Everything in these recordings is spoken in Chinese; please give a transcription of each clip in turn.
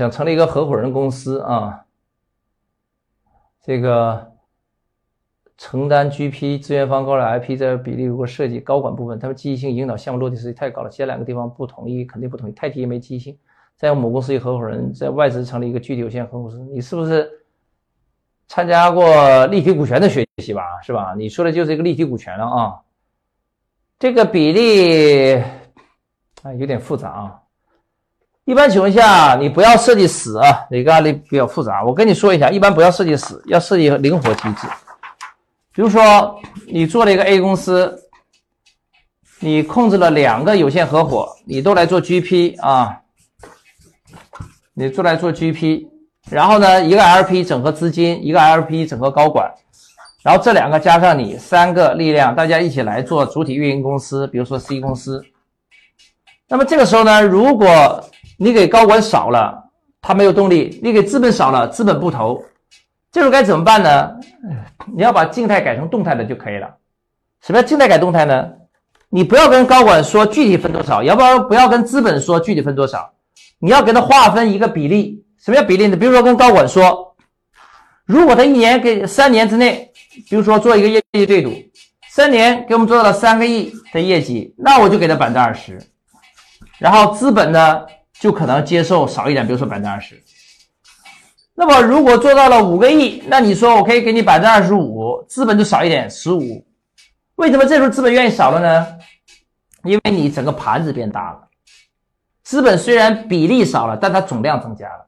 想成立一个合伙人公司啊，这个承担 GP 资源方高的 IP 这比例如果涉及高管部分，他们积极性引导项目落地实际太高了，其他两个地方不同意，肯定不同意，太低也没积极性。在某公司一合伙人，在外资成立一个具体有限合伙人，你是不是参加过立体股权的学习吧？是吧？你说的就是一个立体股权了啊。这个比例啊有点复杂啊。一般情况下，你不要设计死啊，哪个案例比较复杂？我跟你说一下，一般不要设计死，要设计灵活机制。比如说，你做了一个 A 公司，你控制了两个有限合伙，你都来做 GP 啊，你都来做 GP，然后呢，一个 LP 整合资金，一个 LP 整合高管，然后这两个加上你三个力量，大家一起来做主体运营公司，比如说 C 公司。那么这个时候呢，如果你给高管少了，他没有动力；你给资本少了，资本不投。这时候该怎么办呢？你要把静态改成动态的就可以了。什么叫静态改动态呢？你不要跟高管说具体分多少，要不要不要跟资本说具体分多少？你要给他划分一个比例。什么叫比例呢？比如说跟高管说，如果他一年给三年之内，比如说做一个业绩对赌，三年给我们做到了三个亿的业绩，那我就给他百分之二十。然后资本呢？就可能接受少一点，比如说百分之二十。那么如果做到了五个亿，那你说我可以给你百分之二十五，资本就少一点十五。为什么这时候资本愿意少了呢？因为你整个盘子变大了，资本虽然比例少了，但它总量增加了。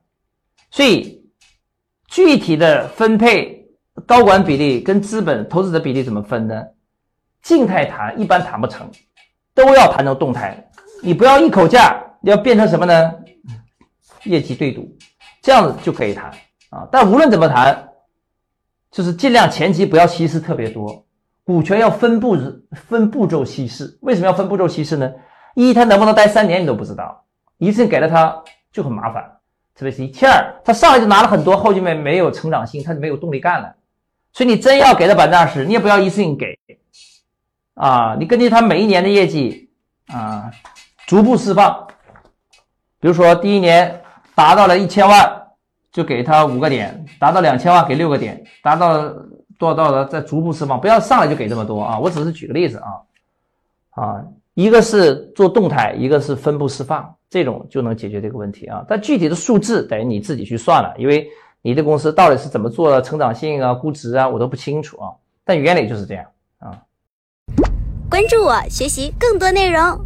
所以具体的分配高管比例跟资本投资者比例怎么分呢？静态谈一般谈不成，都要谈成动态。你不要一口价。要变成什么呢？业绩对赌，这样子就可以谈啊。但无论怎么谈，就是尽量前期不要稀释特别多，股权要分步分步骤稀释。为什么要分步骤稀释呢？一，他能不能待三年你都不知道，一次性给了他就很麻烦，特别是一。其二，他上来就拿了很多，后面没有成长性，他就没有动力干了。所以你真要给他百分之二十，你也不要一次性给啊。你根据他每一年的业绩啊，逐步释放。比如说，第一年达到了一千万，就给他五个点；达到两千万，给六个点；达到多少多少的，再逐步释放。不要上来就给这么多啊！我只是举个例子啊，啊，一个是做动态，一个是分步释放，这种就能解决这个问题啊。但具体的数字得你自己去算了，因为你的公司到底是怎么做的，成长性啊、估值啊，我都不清楚啊。但原理就是这样啊。关注我，学习更多内容。